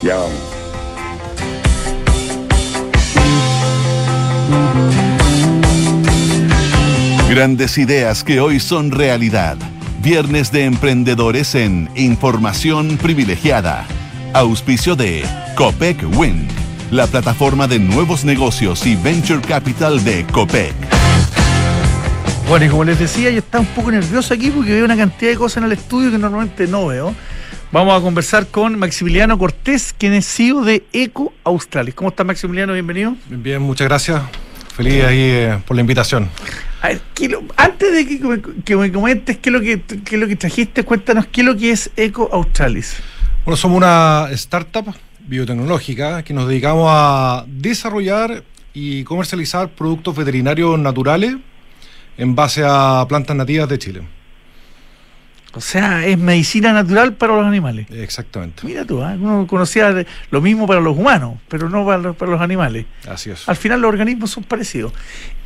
Ya vamos. Grandes ideas que hoy son realidad. Viernes de emprendedores en Información Privilegiada. Auspicio de Copec Win, la plataforma de nuevos negocios y venture capital de Copec. Bueno, y como les decía, yo estaba un poco nervioso aquí porque veo una cantidad de cosas en el estudio que normalmente no veo. Vamos a conversar con Maximiliano Cortés, quien es CEO de Eco Australis. ¿Cómo está Maximiliano? Bienvenido. Bien, bien, muchas gracias. Feliz ahí eh, por la invitación. A ver, ¿qué lo- antes de que, me- que me comentes qué es, lo que, qué es lo que trajiste, cuéntanos qué es lo que es Eco Australis. Bueno, somos una startup biotecnológica que nos dedicamos a desarrollar y comercializar productos veterinarios naturales en base a plantas nativas de Chile. O sea, es medicina natural para los animales. Exactamente. Mira tú, ¿ah? uno conocía lo mismo para los humanos, pero no para los, para los animales. Así es. Al final los organismos son parecidos.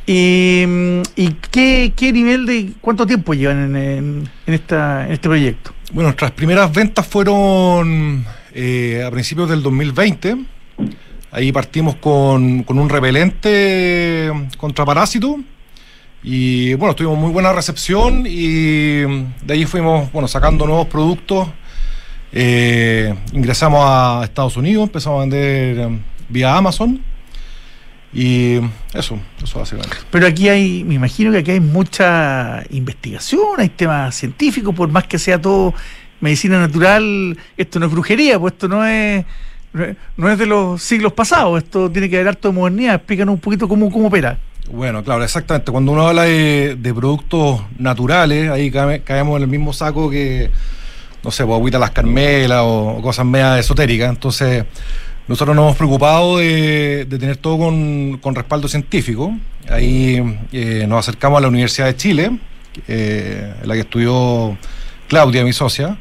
¿Y, mm, y qué, qué nivel de cuánto tiempo llevan en, en- en esta, en este proyecto? Bueno, nuestras primeras ventas fueron eh, a principios del 2020. Ahí partimos con, con un repelente contra parásitos. Y bueno, tuvimos muy buena recepción y de ahí fuimos bueno, sacando nuevos productos. Eh, ingresamos a Estados Unidos, empezamos a vender eh, vía Amazon. Y eso, eso básicamente. Pero aquí hay, me imagino que aquí hay mucha investigación, hay temas científicos, por más que sea todo medicina natural, esto no es brujería, pues esto no es, no es- no es de los siglos pasados, esto tiene que haber harto de modernidad. Explícanos un poquito cómo, cómo opera. Bueno, claro, exactamente. Cuando uno habla de, productos naturales, ahí cae- caemos en el mismo saco que, no sé, pues agüita las carmelas o, cosas media esotéricas. Entonces, nosotros nos hemos preocupado de, de tener todo con, con respaldo científico. Ahí eh, nos acercamos a la Universidad de Chile, eh, en la que estudió Claudia, mi socia.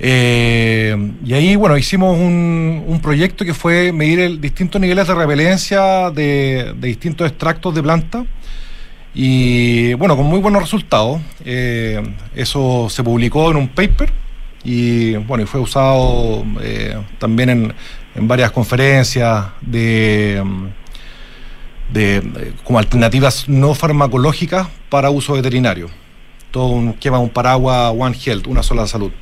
Eh, y ahí, bueno, hicimos un, proyecto que fue medir el, distintos niveles de repelencia de, de distintos extractos de planta. Y bueno, con muy buenos resultados. Eh, eso se publicó en un paper y bueno, y fue usado eh, también en, en varias conferencias de, de, como alternativas no farmacológicas para uso veterinario. Todo un un paraguas One Health, una sola salud.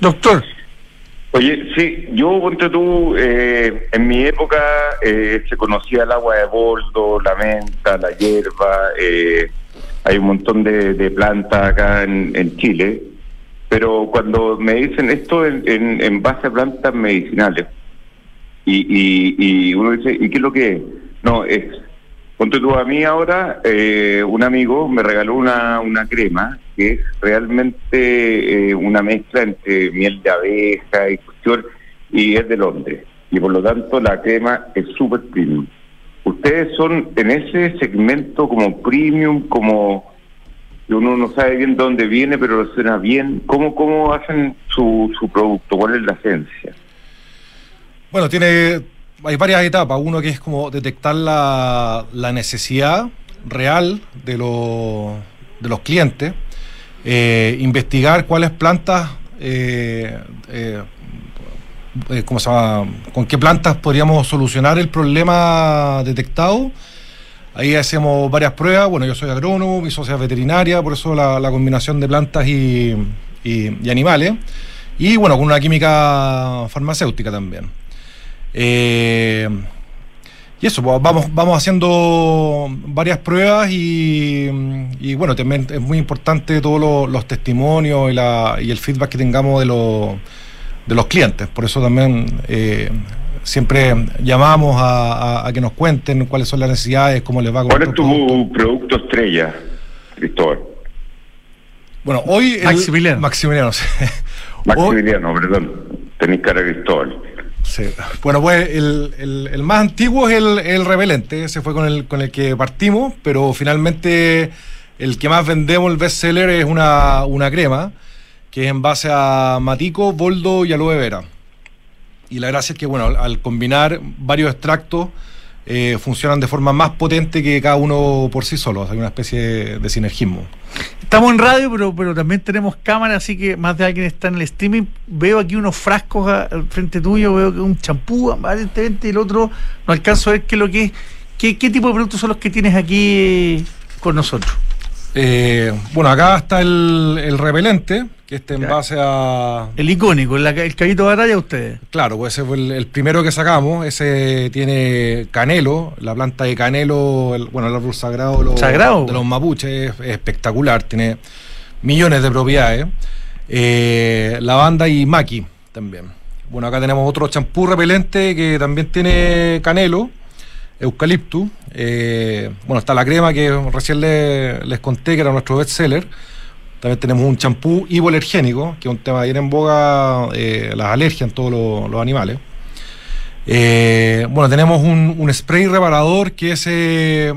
Doctor, Oye, sí, yo ponte tú, eh, en mi época eh, se conocía el agua de boldo, la menta, la hierba, eh, hay un montón de, de plantas acá en, en Chile, pero cuando me dicen esto en, en, en base a plantas medicinales, y, y, y uno dice, ¿y qué es lo que es? No, es, ponte tú a mí ahora, eh, un amigo me regaló una, una crema que es realmente eh, una mezcla entre miel de abeja y cuestión, y es de Londres. Y por lo tanto la crema es súper premium. Ustedes son en ese segmento como premium, como uno no sabe bien de dónde viene, pero lo suena bien. ¿Cómo, cómo hacen su, su producto? ¿Cuál es la esencia? Bueno, tiene. Hay varias etapas. Uno que es como detectar la, la necesidad real de, los de los clientes, eh, investigar cuáles plantas, eh, eh, eh, ¿cómo se llama? con qué plantas podríamos solucionar el problema detectado. Ahí hacemos varias pruebas. Bueno, yo soy agrónomo, mi socia es veterinaria, por eso la, combinación de plantas y animales. Y bueno, con una química farmacéutica también. Eh, y eso, pues, vamos, vamos haciendo varias pruebas y, y, bueno, también es muy importante todos los, los testimonios y, la- y el feedback que tengamos de los, de los clientes. Por eso también eh, siempre llamamos a, a- a que nos cuenten cuáles son las necesidades, cómo les va con ¿Cuál es producto. tu producto estrella, Cristóbal? Bueno, hoy... el- Maximiliano. Maximiliano, Maximiliano, perdón. Tenés cara de Cristóbal. Sí. Bueno, pues el, el- más antiguo es el, el repelente, ese fue con el, con el que partimos, pero finalmente el que más vendemos, el best seller, es una, una crema que es en base a matico, boldo y aloe vera. Y la gracia es que, bueno, al combinar varios extractos, eh, funcionan de forma más potente que cada uno por sí solo. Hay una especie de sinergismo. Estamos en radio, pero, pero también tenemos cámara, así que más de alguien está en el streaming. Veo aquí unos frascos al frente tuyo, veo que un champú aparentemente y el otro no alcanzo a ver qué es lo que es. ¿Qué, qué tipo de productos son los que tienes aquí eh, con nosotros? Eh, bueno, acá está el, el repelente, que este en base a. El icónico, el, el caballito de batalla ustedes. Claro, pues ese fue el, el, primero que sacamos. Ese tiene canelo, la planta de canelo, el, bueno, el árbol sagrado, lo, ¿Sagrado? de los mapuches, es, es, espectacular, tiene millones de propiedades. Eh, lavanda y maqui también. Bueno, acá tenemos otro champú repelente que también tiene canelo eucalipto. Eh, bueno, está la crema que recién le, les conté que era nuestro bestseller. También tenemos un champú hipoalergénico, que es un tema bien en boga, eh, las alergias en todos los, los animales. Eh, bueno, tenemos un, un, spray reparador que es, es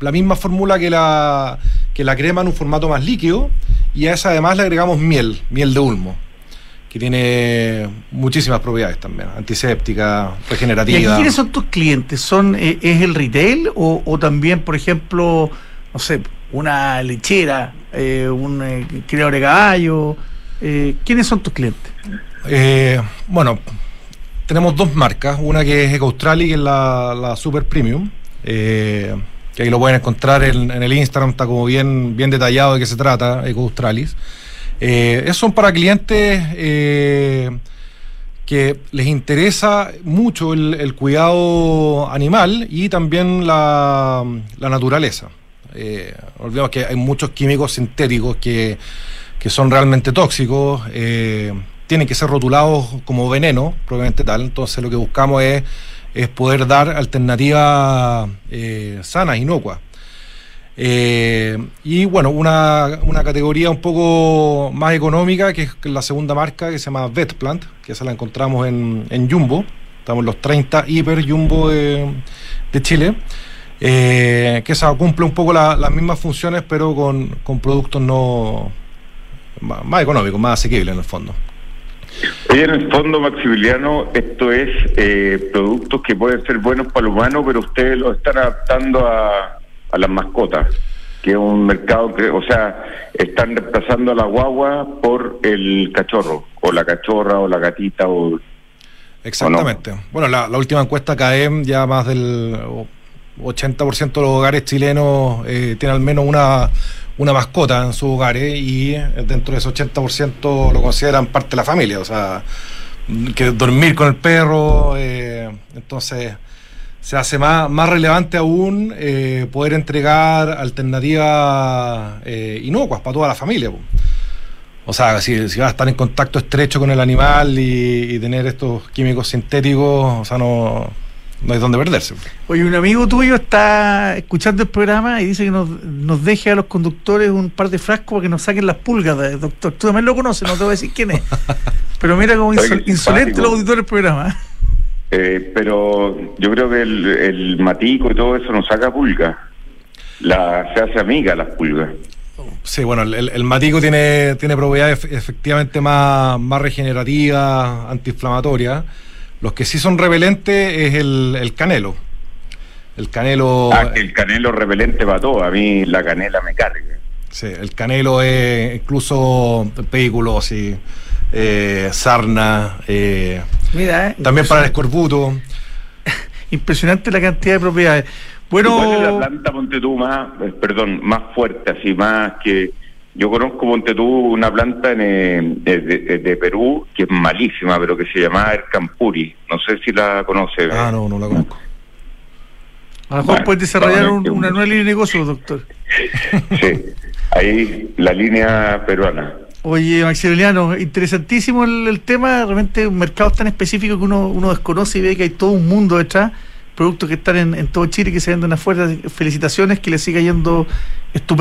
la misma fórmula que la, que la crema en un formato más líquido y a esa además le agregamos miel, miel de ulmo que tiene muchísimas propiedades también, antiséptica, regenerativa. ¿Y quiénes son tus clientes? ¿Son, eh, ¿Es el retail o, o, también, por ejemplo, no sé, una lechera, eh, un eh, criador de caballo? Eh, ¿Quiénes son tus clientes? Eh, bueno, tenemos dos marcas, una que es Eco Australis, que es la, la Super Premium, que ahí lo pueden encontrar en, el Instagram, está como bien, bien detallado de qué se trata, Eco Australis. Eh, esos son para clientes eh, que les interesa mucho el, el, cuidado animal y también la, la naturaleza. Eh, olvidemos que hay muchos químicos sintéticos que, que son realmente tóxicos, eh, tienen que ser rotulados como veneno, probablemente tal. Entonces lo que buscamos es, es poder dar alternativas eh, sanas, inocuas. Eh, y bueno, una, una, categoría un poco más económica, que es la segunda marca, que se llama Vetplant, que esa la encontramos en, en Jumbo. Estamos en los 30 hiper Jumbo de, de Chile. Eh, que esa cumple un poco la, las mismas funciones, pero con, con productos no más, más, económicos, más asequibles en el fondo. Oye, en el fondo, Maximiliano, esto es eh, productos que pueden ser buenos para el humano, pero ustedes los están adaptando a, a las mascotas, que es un mercado que, o sea, están reemplazando a la guagua por el cachorro, o la cachorra, o la gatita, o... Exactamente. ¿o no? Bueno, la, la, última encuesta CAEM, ya más del 80% de los hogares chilenos eh, tienen al menos una, una mascota en sus hogares y dentro de ese 80% lo consideran parte de la familia, o sea, que dormir con el perro, eh, entonces se hace más, más relevante aún eh, poder entregar alternativas eh, inocuas para toda la familia. O sea, si, si, vas a estar en contacto estrecho con el animal y, y, tener estos químicos sintéticos, o sea, no, no hay dónde perderse. Oye, un amigo tuyo está escuchando el programa y dice que nos, nos deje a los conductores un par de frascos para que nos saquen las pulgas, doctor. Tú también lo conoces, no te voy a decir quién es. Pero mira como insol insolente los auditores del programa. Eh, pero yo creo que el, el, matico y todo eso nos saca pulga. La, se hace amiga las pulgas. Sí, bueno, el, el, matico tiene, tiene propiedades efectivamente más, más regenerativas, antiinflamatorias. Los que sí son repelentes es el, el canelo. El canelo. Ah, que el canelo repelente para todo. A mí la canela me carga. Sí, el canelo es incluso pediculosis, eh, sarna. Eh, Mira, eh, también para el escorbuto. Impresionante la cantidad de propiedades. Bueno. ¿Cuál es la planta, ponte tú, más, perdón, más fuerte, así, más que. Yo conozco, ponte tú, una planta en, de, de, de, Perú que es malísima, pero que se llama Ercampuri. No sé si la conoce. Ah, no, no la conozco. A lo mejor bueno, puedes desarrollar un, una nueva línea de negocio, doctor. sí, ahí la línea peruana. Oye, Maximiliano, interesantísimo el, el, tema. Realmente un mercado tan específico que uno, uno desconoce y ve que hay todo un mundo detrás. Productos que están en, en todo Chile que se venden afuera. Felicitaciones, que le siga yendo estupendo.